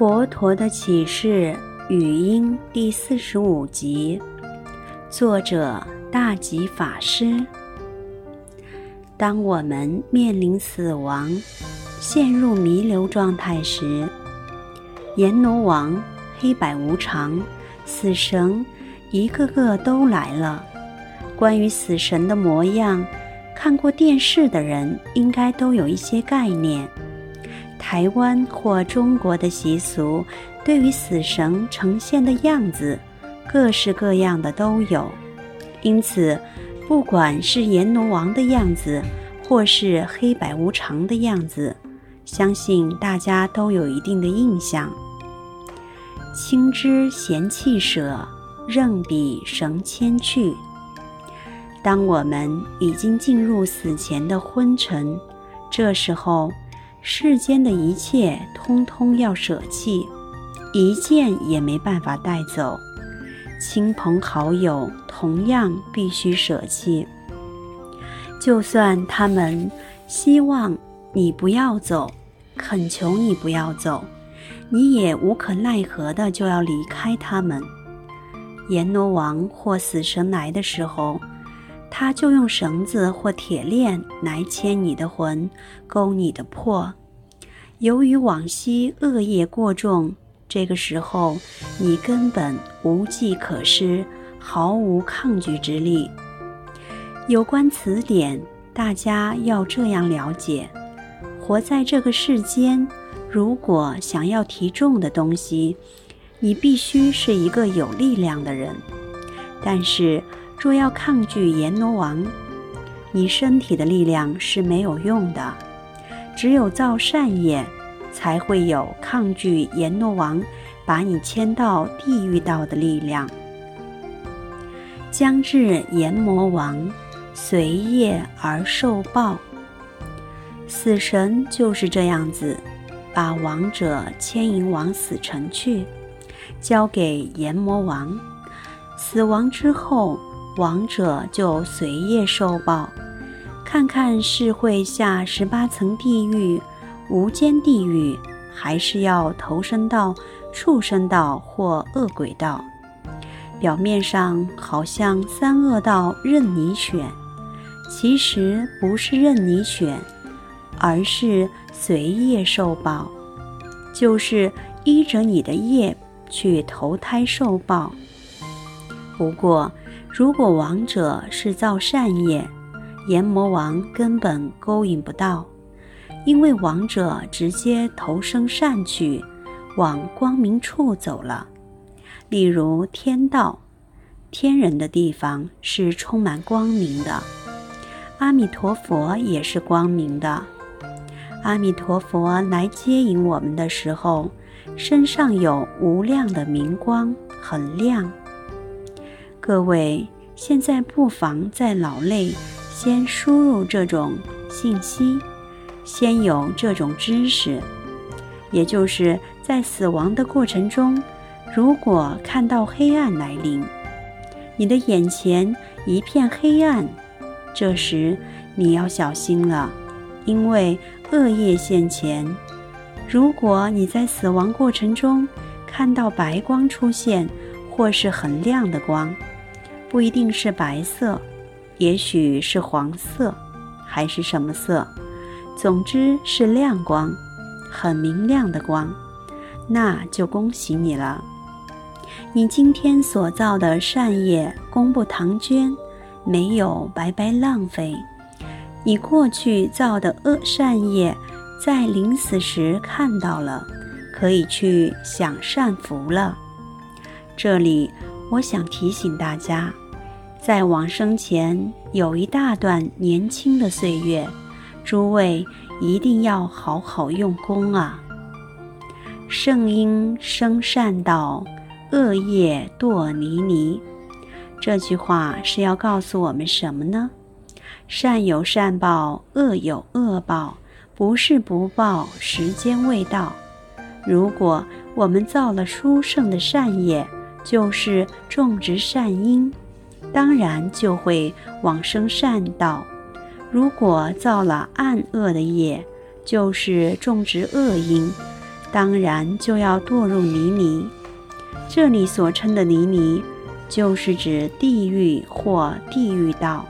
佛陀的启示语音第四十五集，作者大吉法师。当我们面临死亡、陷入弥留状态时，阎罗王、黑白无常、死神一个个都来了。关于死神的模样，看过电视的人应该都有一些概念。台湾或中国的习俗，对于死神呈现的样子，各式各样的都有。因此，不管是阎罗王的样子，或是黑白无常的样子，相信大家都有一定的印象。亲之贤弃舍，任彼绳牵去。当我们已经进入死前的昏沉，这时候，世间的一切通通要舍弃，一件也没办法带走。亲朋好友同样必须舍弃，就算他们希望你不要走，恳求你不要走，你也无可奈何的就要离开他们。阎罗王或死神来的时候，他就用绳子或铁链来牵你的魂，勾你的魄。由于往昔恶业过重，这个时候你根本无计可施，毫无抗拒之力。有关此点，大家要这样了解：活在这个世间，如果想要提重的东西，你必须是一个有力量的人。但是，若要抗拒阎罗王，你身体的力量是没有用的，只有造善业，才会有抗拒阎罗王把你牵到地狱道的力量。将至阎魔王，随业而受报。死神就是这样子，把亡者牵引往死城去，交给阎魔王。死亡之后，亡者就随业受报，看看是会下十八层地狱、无间地狱，还是要投生到畜生道或恶鬼道。表面上好像三恶道任你选，其实不是任你选，而是随业受报，就是依着你的业去投胎受报。不过，如果亡者是造善业，阎魔王根本勾引不到，因为亡者直接投生善去，往光明处走了。例如天道，天人的地方是充满光明的，阿弥陀佛也是光明的。阿弥陀佛来接引我们的时候，身上有无量的明光，很亮。各位，现在不妨在脑内先输入这种信息，先有这种知识，也就是在死亡的过程中，如果看到黑暗来临，你的眼前一片黑暗，这时你要小心了，因为恶业现前。如果你在死亡过程中看到白光出现，或是很亮的光。不一定是白色，也许是黄色，还是什么色？总之是亮光，很明亮的光，那就恭喜你了。你今天所造的善业功不唐捐，没有白白浪费。你过去造的恶善业，在临死时看到了，可以去享善福了。这里我想提醒大家。在往生前有一大段年轻的岁月，诸位一定要好好用功啊！圣因生善道，恶业堕泥泥。这句话是要告诉我们什么呢？善有善报，恶有恶报，不是不报，时间未到。如果我们造了殊胜的善业，就是种植善因。当然就会往生善道。如果造了暗恶的业，就是种植恶因，当然就要堕入泥泞。这里所称的泥泞，就是指地狱或地狱道。